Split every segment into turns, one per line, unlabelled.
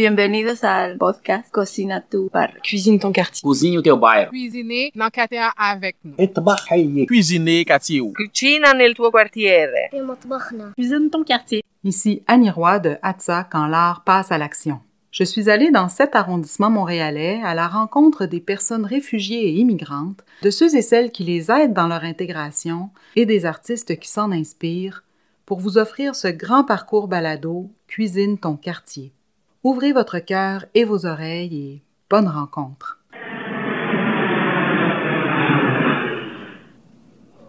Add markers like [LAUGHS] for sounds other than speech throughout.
Bienvenidos al podcast Cocina tu bar.
Cuisine ton quartier.
Cozinhe o teu bairro.
Cuisiner dans quartier avec nous.
Cuisiner quartier.
Cucina nel tuo quartiere.
Cuisine ton quartier.
Ici Annie Roy de Hatsa quand l'art passe à l'action. Je suis allée dans cet arrondissement montréalais à la rencontre des personnes réfugiées et immigrantes, de ceux et celles qui les aident dans leur intégration et des artistes qui s'en inspirent pour vous offrir ce grand parcours balado Cuisine ton quartier. Ouvrez votre cœur et vos oreilles et bonne rencontre.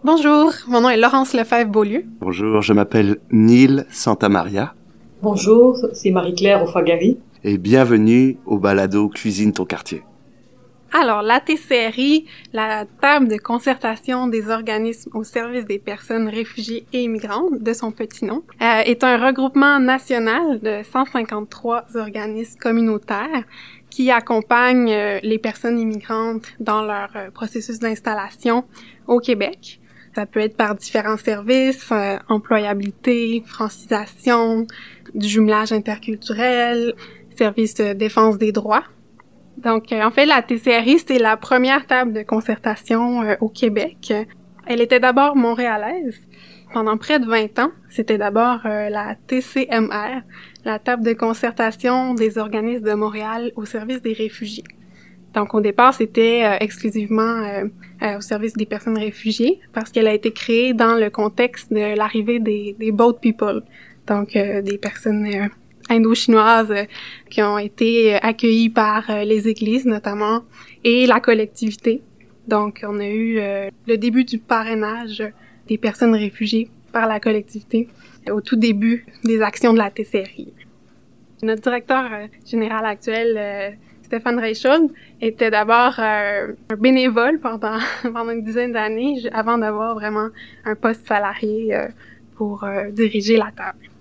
Bonjour, mon nom est Laurence Lefebvre-Beaulieu.
Bonjour, je m'appelle Neil Santamaria.
Bonjour, c'est Marie-Claire Ofagari.
Et bienvenue au balado Cuisine ton quartier.
Alors, la TCRI, la table de concertation des organismes au service des personnes réfugiées et immigrantes, de son petit nom, euh, est un regroupement national de 153 organismes communautaires qui accompagnent euh, les personnes immigrantes dans leur euh, processus d'installation au Québec. Ça peut être par différents services, employabilité, francisation, du jumelage interculturel, service de défense des droits. Donc, euh, en fait, la TCRI, c'est la première table de concertation euh, au Québec. Elle était d'abord montréalaise. Pendant près de 20 ans, c'était d'abord euh, la TCMR, la table de concertation des organismes de Montréal au service des réfugiés. Donc, au départ, c'était exclusivement au service des personnes réfugiées parce qu'elle a été créée dans le contexte de l'arrivée des, des boat people, donc des personnes indo-chinoises euh, qui ont été euh, accueillies par euh, les églises notamment et la collectivité. Donc, on a eu le début du parrainage des personnes réfugiées par la collectivité au tout début des actions de la TCRI. Notre directeur général actuel, Stéphane Reichhold, était d'abord un bénévole pendant, [LAUGHS] pendant une dizaine d'années avant d'avoir vraiment un poste salarié pour diriger la table.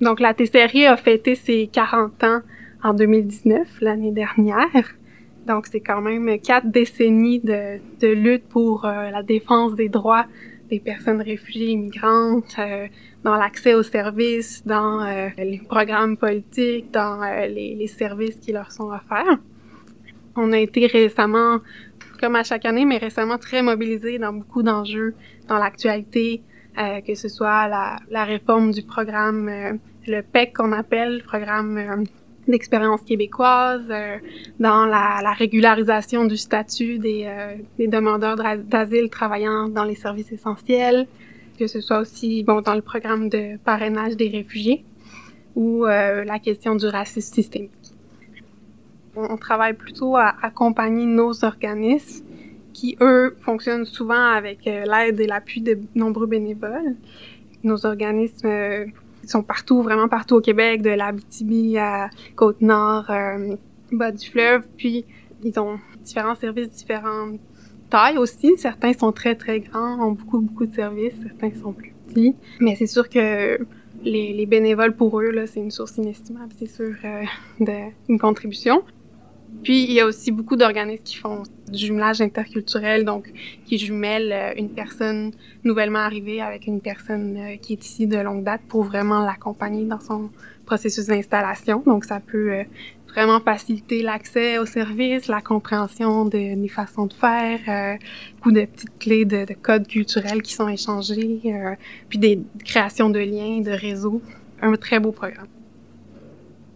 Donc, la TCRI a fêté ses 40 ans en 2019, l'année dernière. Donc, c'est quand même quatre décennies de, lutte pour euh, la défense des droits des personnes réfugiées immigrantes, euh, dans l'accès aux services, dans euh, les programmes politiques, dans les, les, services qui leur sont offerts. On a été récemment, comme à chaque année, mais récemment très mobilisés dans beaucoup d'enjeux dans l'actualité, euh, que ce soit la, réforme du programme, euh, le PEC qu'on appelle, le programme euh, d'expérience québécoise, dans la, la, régularisation du statut des, demandeurs d'asile travaillant dans les services essentiels, que ce soit aussi bon dans le programme de parrainage des réfugiés ou la question du racisme systémique. On travaille plutôt à accompagner nos organismes qui, eux, fonctionnent souvent avec euh, l'aide et l'appui de nombreux bénévoles. Nos organismes euh, sont partout, vraiment partout au Québec, de l'Abitibi à Côte-Nord, euh, bas du fleuve, puis ils ont différents services, différentes tailles aussi. Certains sont très, très grands, ont beaucoup, beaucoup de services, certains sont plus petits. Mais c'est sûr que les, les, bénévoles, pour eux, là, c'est une source inestimable, c'est sûr, euh, d'une contribution. Puis, il y a aussi beaucoup d'organismes qui font du jumelage interculturel, donc qui jumellent euh, une personne nouvellement arrivée avec une personne euh, qui est ici de longue date pour vraiment l'accompagner dans son processus d'installation. Donc, ça peut euh, vraiment faciliter l'accès aux services, la compréhension de, des façons de faire, beaucoup de petites clés de, de codes culturels qui sont échangés, puis des créations de liens, de réseaux. Un très beau programme.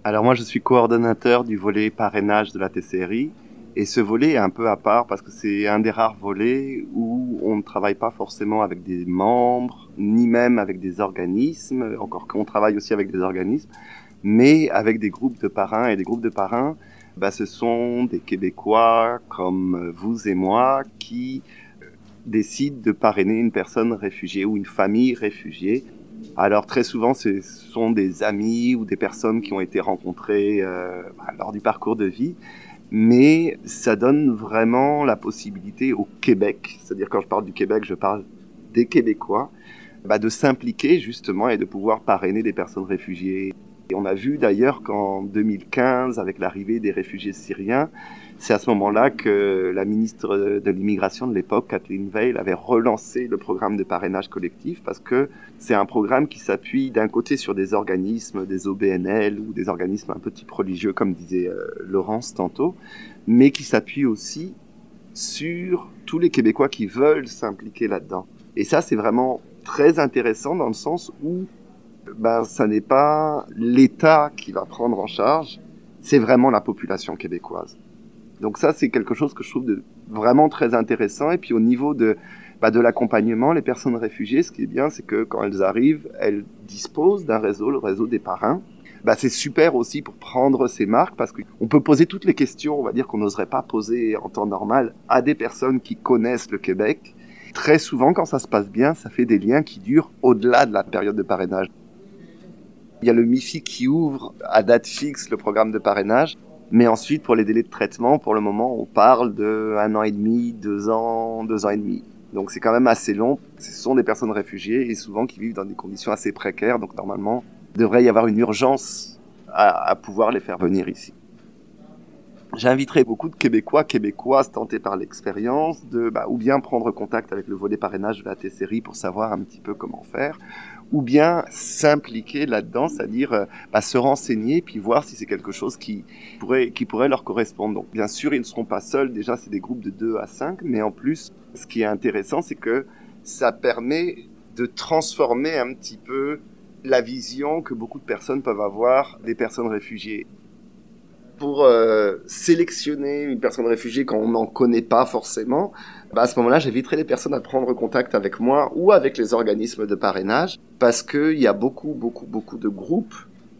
Alors moi, je suis coordonnateur du volet parrainage de la TCRI. Et ce volet est un peu à part parce que c'est un des rares volets où on ne travaille pas forcément avec des membres, ni même avec des organismes, encore qu'on travaille aussi avec des organismes, mais avec des groupes de parrains. Et des groupes de parrains, bah, ce sont des Québécois comme vous et moi qui euh, décident de parrainer une personne réfugiée ou une famille réfugiée alors très souvent, ce sont des amis ou des personnes qui ont été rencontrées euh, bah, lors du parcours de vie, mais ça donne vraiment la possibilité au Québec, c'est-à-dire quand je parle du Québec, je parle des Québécois, bah, de s'impliquer justement et de pouvoir parrainer des personnes réfugiées. Et on a vu d'ailleurs qu'en 2015, avec l'arrivée des réfugiés syriens, c'est à ce moment-là que la ministre de l'immigration de l'époque, Kathleen Veil, avait relancé le programme de parrainage collectif parce que c'est un programme qui s'appuie d'un côté sur des organismes, des OBNL ou des organismes un peu type religieux, comme disait euh, Laurence tantôt, mais qui s'appuie aussi sur tous les Québécois qui veulent s'impliquer là-dedans. Et ça, c'est vraiment très intéressant dans le sens où ben, ça n'est pas l'État qui va prendre en charge, c'est vraiment la population québécoise. Donc ça, c'est quelque chose que je trouve vraiment très intéressant. Et puis au niveau de, bah, de l'accompagnement, les personnes réfugiées, ce qui est bien, c'est que quand elles arrivent, elles disposent d'un réseau, le réseau des parrains. Bah, c'est super aussi pour prendre ces marques parce qu'on peut poser toutes les questions, on va dire qu'on n'oserait pas poser en temps normal à des personnes qui connaissent le Québec. Très souvent, quand ça se passe bien, ça fait des liens qui durent au-delà de la période de parrainage. Il y a le MIFI qui ouvre à date fixe le programme de parrainage mais ensuite, pour les délais de traitement, pour le moment, on parle de un an et demi, deux ans, deux ans et demi. Donc c'est quand même assez long. Ce sont des personnes réfugiées et souvent qui vivent dans des conditions assez précaires. Donc normalement, il devrait y avoir une urgence à, à pouvoir les faire venir ici. J'inviterai beaucoup de Québécois, Québécoises tentés par l'expérience de, bah, ou bien prendre contact avec le volet parrainage de la T-Série pour savoir un petit peu comment faire, ou bien s'impliquer là-dedans, c'est-à-dire euh, bah, se renseigner puis voir si c'est quelque chose qui pourrait, leur correspondre. Donc, bien sûr, ils ne seront pas seuls. Déjà, c'est des groupes de 2 à 5, mais en plus, ce qui est intéressant, c'est que ça permet de transformer un petit peu la vision que beaucoup de personnes peuvent avoir des personnes réfugiées. Pour euh, sélectionner une personne réfugiée quand on n'en connaît pas forcément, bah à ce moment-là, j'inviterai les personnes à prendre contact avec moi ou avec les organismes de parrainage parce qu'il y a beaucoup, beaucoup, beaucoup de groupes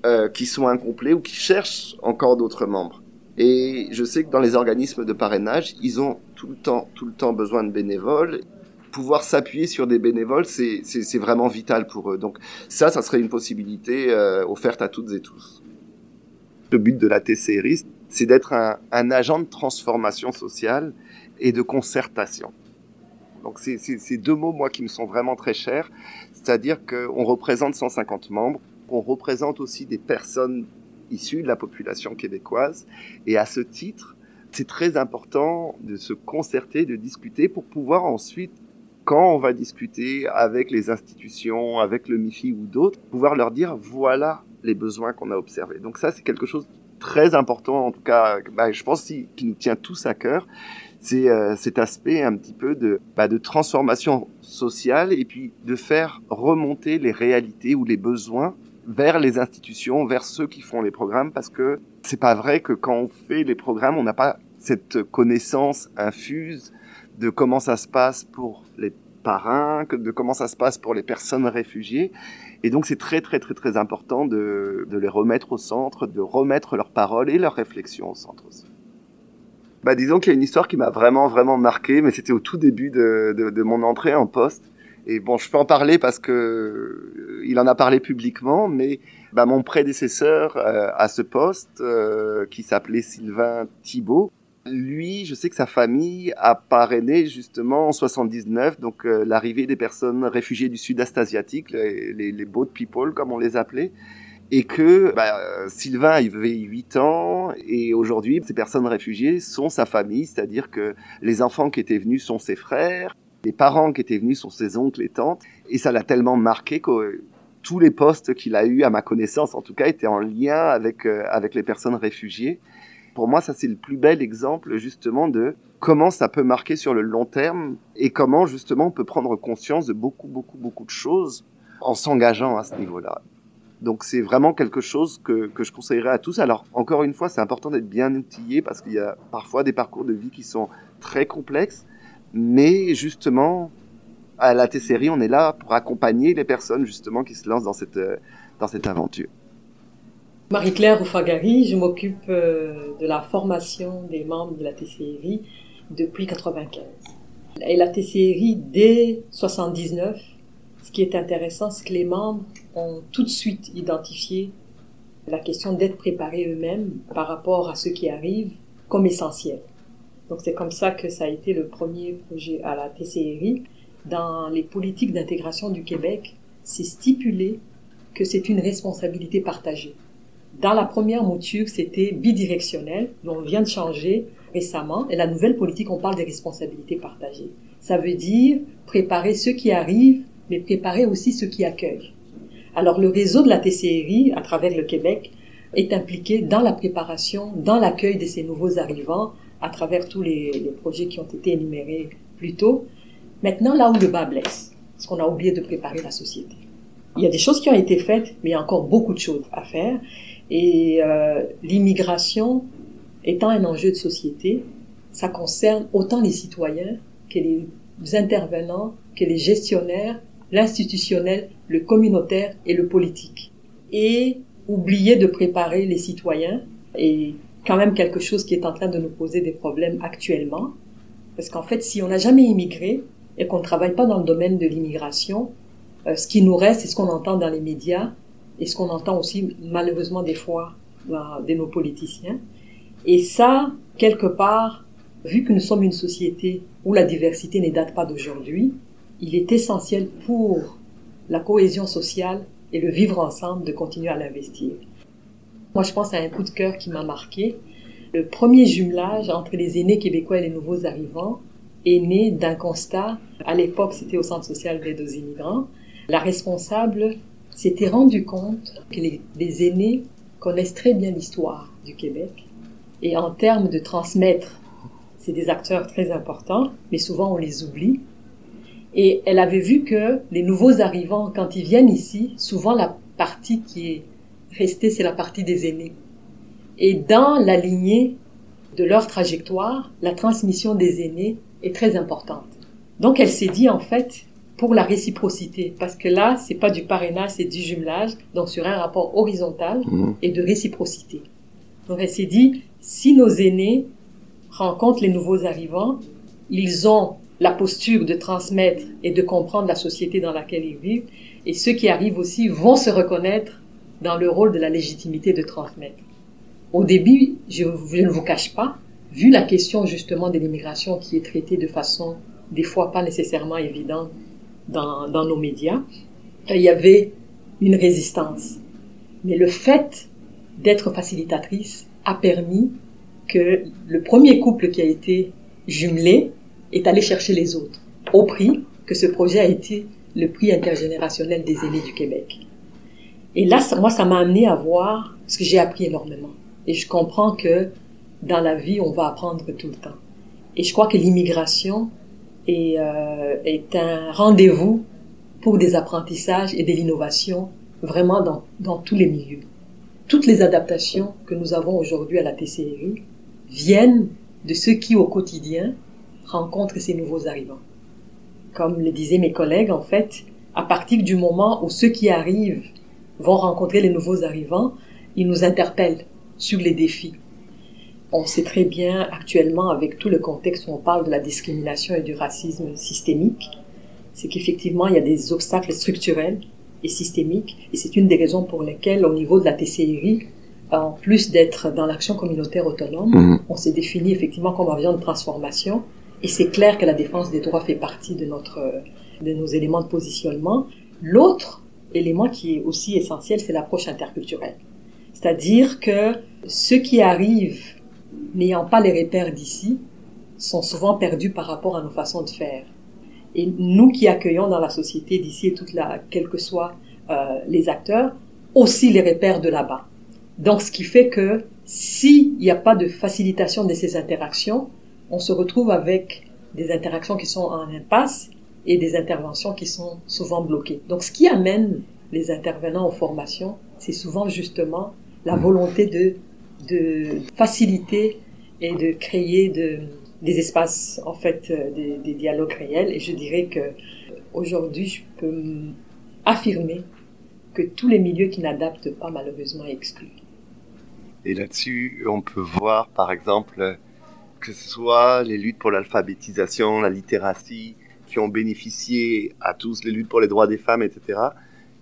euh, qui sont incomplets ou qui cherchent encore d'autres membres. Et je sais que dans les organismes de parrainage, ils ont tout le temps, tout le temps besoin de bénévoles. Pouvoir s'appuyer sur des bénévoles, c'est vraiment vital pour eux. Donc ça, ça serait une possibilité euh, offerte à toutes et tous. Le but de la TCRI, c'est d'être un, un agent de transformation sociale et de concertation. Donc c'est ces deux mots, moi, qui me sont vraiment très chers. C'est-à-dire qu'on représente 150 membres, on représente aussi des personnes issues de la population québécoise. Et à ce titre, c'est très important de se concerter, de discuter pour pouvoir ensuite, quand on va discuter avec les institutions, avec le MIFI ou d'autres, pouvoir leur dire voilà les besoins qu'on a observés. Donc ça, c'est quelque chose de très important, en tout cas, bah, je pense, qui nous tient tous à cœur c'est euh, cet aspect un petit peu de, bah, de transformation sociale et puis de faire remonter les réalités ou les besoins vers les institutions, vers ceux qui font les programmes, parce que c'est pas vrai que quand on fait les programmes, on n'a pas cette connaissance infuse de comment ça se passe pour les parrains, de comment ça se passe pour les personnes réfugiées. Et donc c'est très très très très important de, de les remettre au centre, de remettre leurs paroles et leurs réflexions au centre aussi. Bah, disons qu'il y a une histoire qui m'a vraiment, vraiment marqué, mais c'était au tout début de, de, de, mon entrée en poste. Et bon, je peux en parler parce que euh, il en a parlé publiquement, mais bah, mon prédécesseur euh, à ce poste, euh, qui s'appelait Sylvain Thibault, lui, je sais que sa famille a parrainé justement en 79, donc l'arrivée des personnes réfugiées du sud-est asiatique, les, boat people comme on les appelait et que bah, Sylvain avait 8 ans et aujourd'hui ces personnes réfugiées sont sa famille, c'est-à-dire que les enfants qui étaient venus sont ses frères, les parents qui étaient venus sont ses oncles et tantes et ça l'a tellement marqué que tous les postes qu'il a eu à ma connaissance en tout cas étaient en lien avec euh, avec les personnes réfugiées. Pour moi, ça c'est le plus bel exemple justement de comment ça peut marquer sur le long terme et comment justement on peut prendre conscience de beaucoup beaucoup beaucoup de choses en s'engageant à ce niveau-là. Donc c'est vraiment quelque chose que, que, je conseillerais à tous. Alors encore une fois, c'est important d'être bien outillé parce qu'il y a parfois des parcours de vie qui sont très complexes, mais justement à la T-Série, on est là pour accompagner les personnes justement qui se lancent dans cette, dans cette aventure.
Marie-Claire Oufagari, je m'occupe euh, de la formation des membres de la T-Série depuis 95. Et la T-Série, dès 79, ce qui est intéressant, c'est que les membres ont tout de suite identifié la question d'être préparés eux-mêmes par rapport à ce qui arrive comme essentiel. Donc c'est comme ça que ça a été le premier projet à la TCRI. Dans les politiques d'intégration du Québec, c'est stipulé que c'est une responsabilité partagée. Dans la première mouture, c'était bidirectionnel, mais on vient de changer récemment. Et la nouvelle politique, on parle des responsabilités partagées. Ça veut dire préparer ceux qui arrivent, mais préparer aussi ceux qui accueillent. Alors le réseau de la TCRI, à travers le Québec, est impliqué dans la préparation, dans l'accueil de ces nouveaux arrivants, à travers tous les, les, projets qui ont été énumérés plus tôt. Maintenant, là où le bas blesse, parce qu'on a oublié de préparer la société. Il y a des choses qui ont été faites, mais il y a encore beaucoup de choses à faire. Et euh, l'immigration étant un enjeu de société, ça concerne autant les citoyens que les intervenants, que les gestionnaires, l'institutionnel, le communautaire et le politique. Et oublier de préparer les citoyens est quand même quelque chose qui est en train de nous poser des problèmes actuellement. Parce qu'en fait, si on n'a jamais immigré et qu'on ne travaille pas dans le domaine de l'immigration, euh, ce qui nous reste, c'est ce qu'on entend dans les médias et ce qu'on entend aussi malheureusement des fois de nos politiciens. Et ça, quelque part, vu que nous sommes une société où la diversité ne date pas d'aujourd'hui, il est essentiel pour la cohésion sociale et le vivre ensemble de continuer à l'investir. Moi, je pense à un coup de cœur qui m'a marqué. Le premier jumelage entre les aînés québécois et les nouveaux arrivants est né d'un constat. À l'époque, c'était au Centre social d'aide aux immigrants. La responsable s'était rendu compte que les, aînés connaissent très bien l'histoire du Québec. Et en termes de transmettre, c'est des acteurs très importants, mais souvent on les oublie. Et elle avait vu que les nouveaux arrivants, quand ils viennent ici, souvent la partie qui est restée, c'est la partie des aînés. Et dans la lignée de leur trajectoire, la transmission des aînés est très importante. Donc elle s'est dit en fait pour la réciprocité, parce que là c'est pas du parrainage, c'est du jumelage, donc sur un rapport horizontal
Mmh.
et de réciprocité. Donc elle s'est dit si nos aînés rencontrent les nouveaux arrivants, ils ont la posture de transmettre et de comprendre la société dans laquelle ils vivent, et ceux qui arrivent aussi vont se reconnaître dans le rôle de la légitimité de transmettre. Au début, je, je ne vous cache pas, vu la question justement de l'immigration qui est traitée de façon des fois pas nécessairement évidente dans, nos médias, il y avait une résistance. Mais le fait d'être facilitatrice a permis que le premier couple qui a été jumelé est allé chercher les autres, au prix que ce projet a été le prix intergénérationnel des aînés du Québec. Et là, moi, ça m'a amené à voir, parce que j'ai appris énormément. Et je comprends que dans la vie, on va apprendre tout le temps. Et je crois que l'immigration est, euh, est un rendez-vous pour des apprentissages et de l'innovation vraiment dans, dans tous les milieux. Toutes les adaptations que nous avons aujourd'hui à la TCRI viennent de ceux qui, au quotidien, rencontrent ces nouveaux arrivants. Comme le disaient mes collègues, en fait, à partir du moment où ceux qui arrivent vont rencontrer les nouveaux arrivants, ils nous interpellent sur les défis. On sait très bien actuellement, avec tout le contexte où on parle de la discrimination et du racisme systémique, c'est qu'effectivement, il y a des obstacles structurels et systémiques, et c'est une des raisons pour lesquelles, au niveau de la TCRI, en plus d'être dans l'action communautaire autonome,
Mhm.
on s'est défini effectivement comme avion de transformation, et c'est clair que la défense des droits fait partie de notre, de nos éléments de positionnement. L'autre élément qui est aussi essentiel, c'est l'approche interculturelle. C'est-à-dire que ceux qui arrivent n'ayant pas les repères d'ici sont souvent perdus par rapport à nos façons de faire. Et nous qui accueillons dans la société d'ici et toute la, quels que soient euh, les acteurs, aussi les repères de là-bas. Donc, ce qui fait que s'il n'y a pas de facilitation de ces interactions, on se retrouve avec des interactions qui sont en impasse et des interventions qui sont souvent bloquées. Donc, ce qui amène les intervenants aux formations, c'est souvent justement la volonté de, de faciliter et de créer de, des espaces, en fait, euh, des, dialogues réels. Et je dirais que aujourd'hui, je peux affirmer que tous les milieux qui n'adaptent pas, malheureusement, excluent.
Et là-dessus, on peut voir, par exemple, que ce soit les luttes pour l'alphabétisation, la littératie, qui ont bénéficié à tous, les luttes pour les droits des femmes, etc.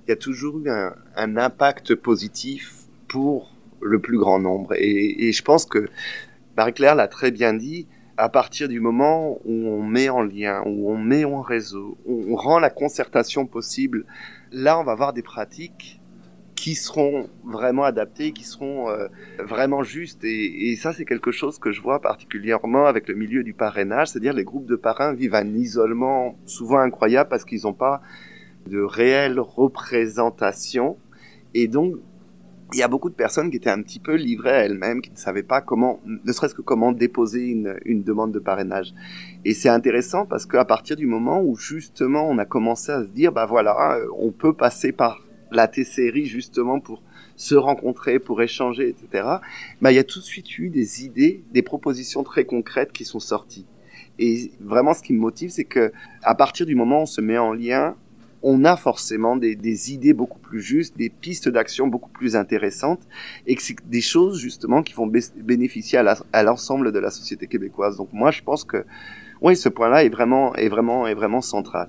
Il y a toujours eu un impact positif pour le plus grand nombre. Et, je pense que Marie-Claire l'a très bien dit, à partir du moment où on met en lien, où on met en réseau, où on rend la concertation possible, là, on va avoir des pratiques qui seront vraiment adaptés, qui seront euh, vraiment justes. Et, et ça, c'est quelque chose que je vois particulièrement avec le milieu du parrainage, c'est-à-dire les groupes de parrains vivent un isolement souvent incroyable parce qu'ils n'ont pas de réelle représentation. Et donc, il y a beaucoup de personnes qui étaient un petit peu livrées à elles-mêmes, qui ne savaient pas comment, ne serait-ce que comment déposer une, une demande de parrainage. Et c'est intéressant parce qu'à partir du moment où justement on a commencé à se dire, bah voilà, on peut passer par la T-série justement pour se rencontrer, pour échanger, etc. Bah il y a tout de suite eu des idées, des propositions très concrètes qui sont sorties. Et vraiment, ce qui me motive, c'est que à partir du moment où on se met en lien, on a forcément des, idées beaucoup plus justes, des pistes d'action beaucoup plus intéressantes, et que c'est des choses justement qui vont bénéficier à l'ensemble de la société québécoise. Donc moi, je pense que oui, ce point-là est vraiment, est vraiment, est vraiment central.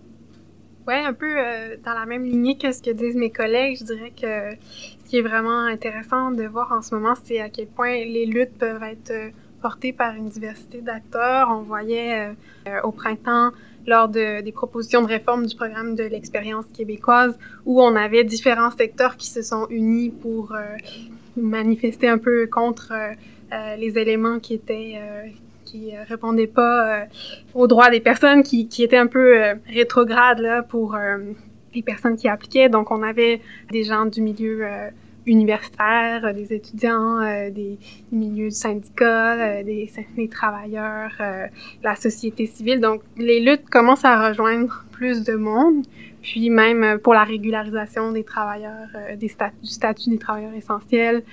Ouais, un peu euh, dans la même lignée que ce que disent mes collègues, je dirais que ce qui est vraiment intéressant de voir en ce moment, c'est à quel point les luttes peuvent être euh, portées par une diversité d'acteurs. On voyait euh, au printemps lors de, des propositions de réforme du programme de l'expérience québécoise, où on avait différents secteurs qui se sont unis pour euh, manifester un peu contre euh, euh les éléments qui étaient qui répondaient pas aux droits des personnes, qui, qui étaient un peu rétrogrades là pour les personnes qui appliquaient. Donc on avait des gens du milieu universitaires, euh, des étudiants, euh, des milieux syndicats, euh, des, des travailleurs, la société civile. Donc, les luttes commencent à rejoindre plus de monde. Puis même pour la régularisation des travailleurs, des statuts, du statut des travailleurs essentiels.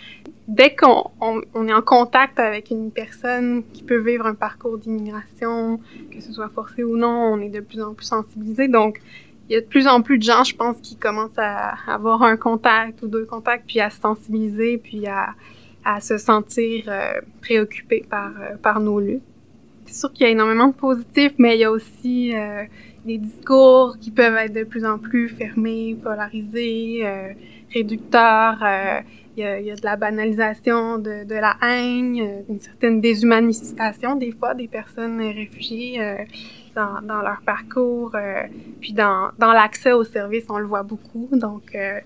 Dès qu'on on, on, est en contact avec une personne qui peut vivre un parcours d'immigration, que ce soit forcé ou non, on est de plus en plus sensibilisé. Donc, il y a de plus en plus de gens, je pense, qui commencent à avoir un contact ou deux contacts, puis à se sensibiliser, puis à, à se sentir euh, préoccupés par, euh, par nos luttes. C'est sûr qu'il y a énormément de positifs, mais il y a aussi euh, des discours qui peuvent être de plus en plus fermés, polarisés, euh, réducteurs. Il y, a, il, y a, de la banalisation de, de la haine, une certaine déshumanisation des fois des personnes réfugiées dans, leur parcours, euh, puis dans, l'accès aux services, on le voit beaucoup. Donc, euh,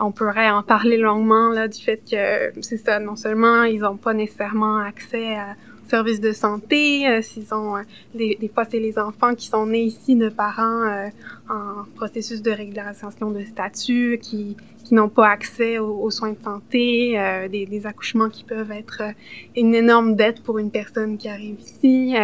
on pourrait en parler longuement là du fait que c'est ça, non seulement ils n'ont pas nécessairement accès à services de santé, euh, s'ils ont des, des, fois c'est les enfants qui sont nés ici de parents en processus de régularisation de statut, qui n'ont pas accès aux, aux, soins de santé, des, accouchements qui peuvent être une énorme dette pour une personne qui arrive ici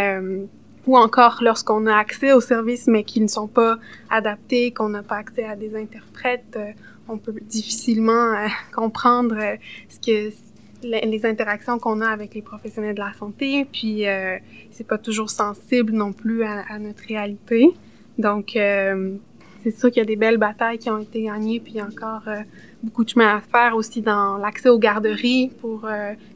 ou encore lorsqu'on a accès aux services mais qui ne sont pas adaptés, qu'on n'a pas accès à des interprètes, euh, on peut difficilement euh, [LAUGHS] comprendre euh, ce que les interactions qu'on a avec les professionnels de la santé, puis euh, c'est pas toujours sensible non plus à, à notre réalité. Donc c'est sûr qu'il y a des belles batailles qui ont été gagnées, puis encore beaucoup de chemin à faire aussi dans l'accès aux garderies pour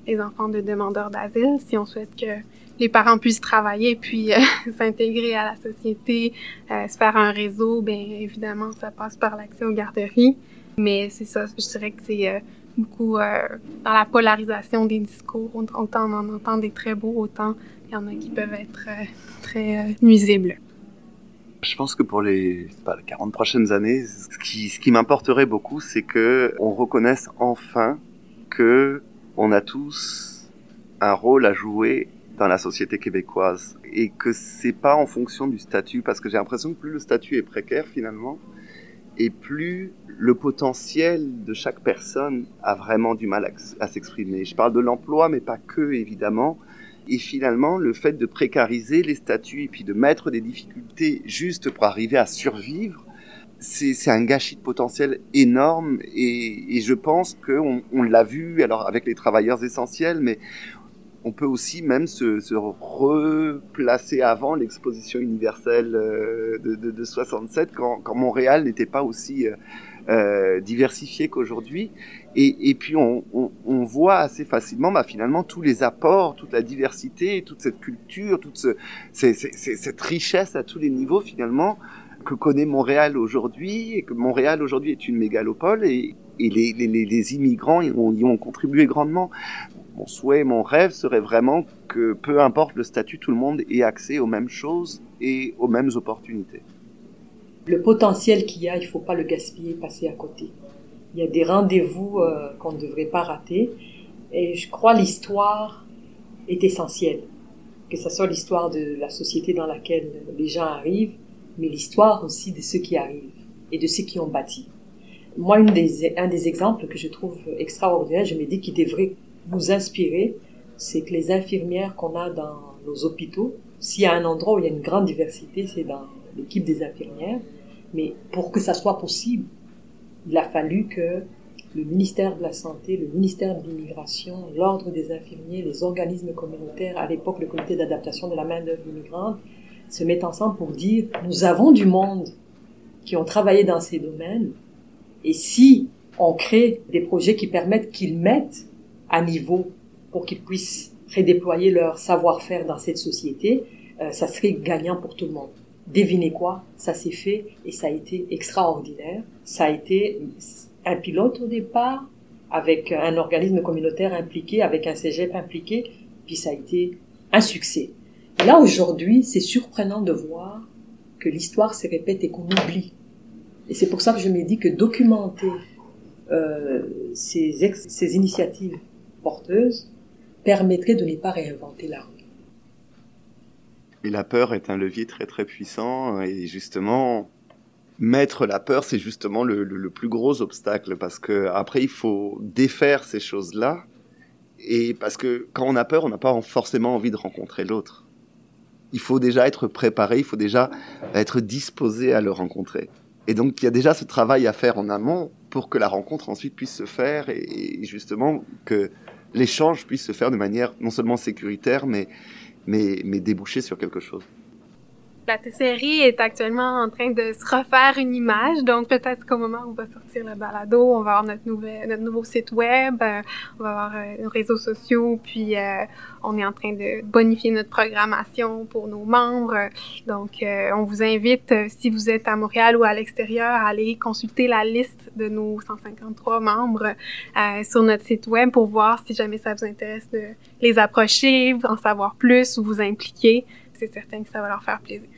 les enfants de demandeurs d'asile, si on souhaite que les parents puissent travailler puis euh, [LAUGHS] s'intégrer à la société, euh, se faire un réseau, bien évidemment, ça passe par l'accès aux garderies. Mais c'est ça, je dirais que c'est euh, beaucoup dans la polarisation des discours. Autant on en entend des très beaux, autant il y en a qui peuvent être très nuisibles.
Je pense que pour les, pas, les 40 prochaines années, ce qui, ce qui m'importerait beaucoup, c'est que on reconnaisse enfin que on a tous un rôle à jouer dans la société québécoise et que c'est pas en fonction du statut parce que j'ai l'impression que plus le statut est précaire finalement et plus le potentiel de chaque personne a vraiment du mal à, s'exprimer. Je parle de l'emploi mais pas que évidemment et finalement le fait de précariser les statuts et puis de mettre des difficultés juste pour arriver à survivre c'est un gâchis de potentiel énorme et, je pense qu'on on, l'a vu alors avec les travailleurs essentiels mais on peut aussi même se, replacer avant l'exposition universelle euh, de, de, de, 67, quand, Montréal n'était pas aussi euh, euh, diversifié qu'aujourd'hui. Et, puis on, voit assez facilement bah, finalement tous les apports, toute la diversité, toute cette culture, toute cette richesse à tous les niveaux finalement que connaît Montréal aujourd'hui, et que Montréal aujourd'hui est une mégalopole, et, les, immigrants y ont contribué grandement mon souhait, mon rêve serait vraiment que peu importe le statut, tout le monde ait accès aux mêmes choses et aux mêmes opportunités.
Le potentiel qu'il y a, il ne faut pas le gaspiller, passer à côté. Il y a des rendez-vous euh, qu'on ne devrait pas rater. Et je crois l'histoire est essentielle. Que ce soit l'histoire de la société dans laquelle les gens arrivent, mais l'histoire aussi de ceux qui arrivent et de ceux qui ont bâti. Moi, un des exemples que je trouve extraordinaire, je me dis qu'il devrait nous inspirer, c'est que les infirmières qu'on a dans nos hôpitaux, s'il y a un endroit où il y a une grande diversité, c'est dans l'équipe des infirmières. Mais pour que ça soit possible, il a fallu que le ministère de la Santé, le ministère de l'Immigration, l'Ordre des infirmiers, les organismes communautaires, à l'époque le comité d'adaptation de la main-d'œuvre immigrante, se mettent ensemble pour dire nous avons du monde qui ont travaillé dans ces domaines et si on crée des projets qui permettent qu'ils mettent à niveau pour qu'ils puissent redéployer leur savoir-faire dans cette société, euh, ça serait gagnant pour tout le monde. Devinez quoi? Ça s'est fait et ça a été extraordinaire. Ça a été un pilote au départ, avec un organisme communautaire impliqué, avec un cégep impliqué, puis ça a été un succès. là, aujourd'hui, c'est surprenant de voir que l'histoire se répète et qu'on oublie. Et c'est pour ça que je me dis que documenter euh, ces, ces initiatives permettrait de ne pas réinventer la rue.
Et la peur est un levier très très puissant et justement mettre la peur c'est justement le, le, plus gros obstacle parce que après il faut défaire ces choses-là et parce que quand on a peur on n'a pas forcément envie de rencontrer l'autre. Il faut déjà être préparé, il faut déjà être disposé à le rencontrer. Et donc il y a déjà ce travail à faire en amont pour que la rencontre ensuite puisse se faire et justement que l'échange puisse se faire de manière non seulement sécuritaire, mais, mais, mais déboucher sur quelque chose.
La TCRI est actuellement en train de se refaire une image, donc peut-être qu'au moment où on va sortir le balado, on va avoir notre, nouvel, notre nouveau site web, euh, on va avoir euh, nos réseaux sociaux, puis euh, on est en train de bonifier notre programmation pour nos membres. Donc, on vous invite, si vous êtes à Montréal ou à l'extérieur, à aller consulter la liste de nos 153 membres sur notre site web pour voir si jamais ça vous intéresse de les approcher, en savoir plus ou vous impliquer c'est certain que ça va leur faire plaisir.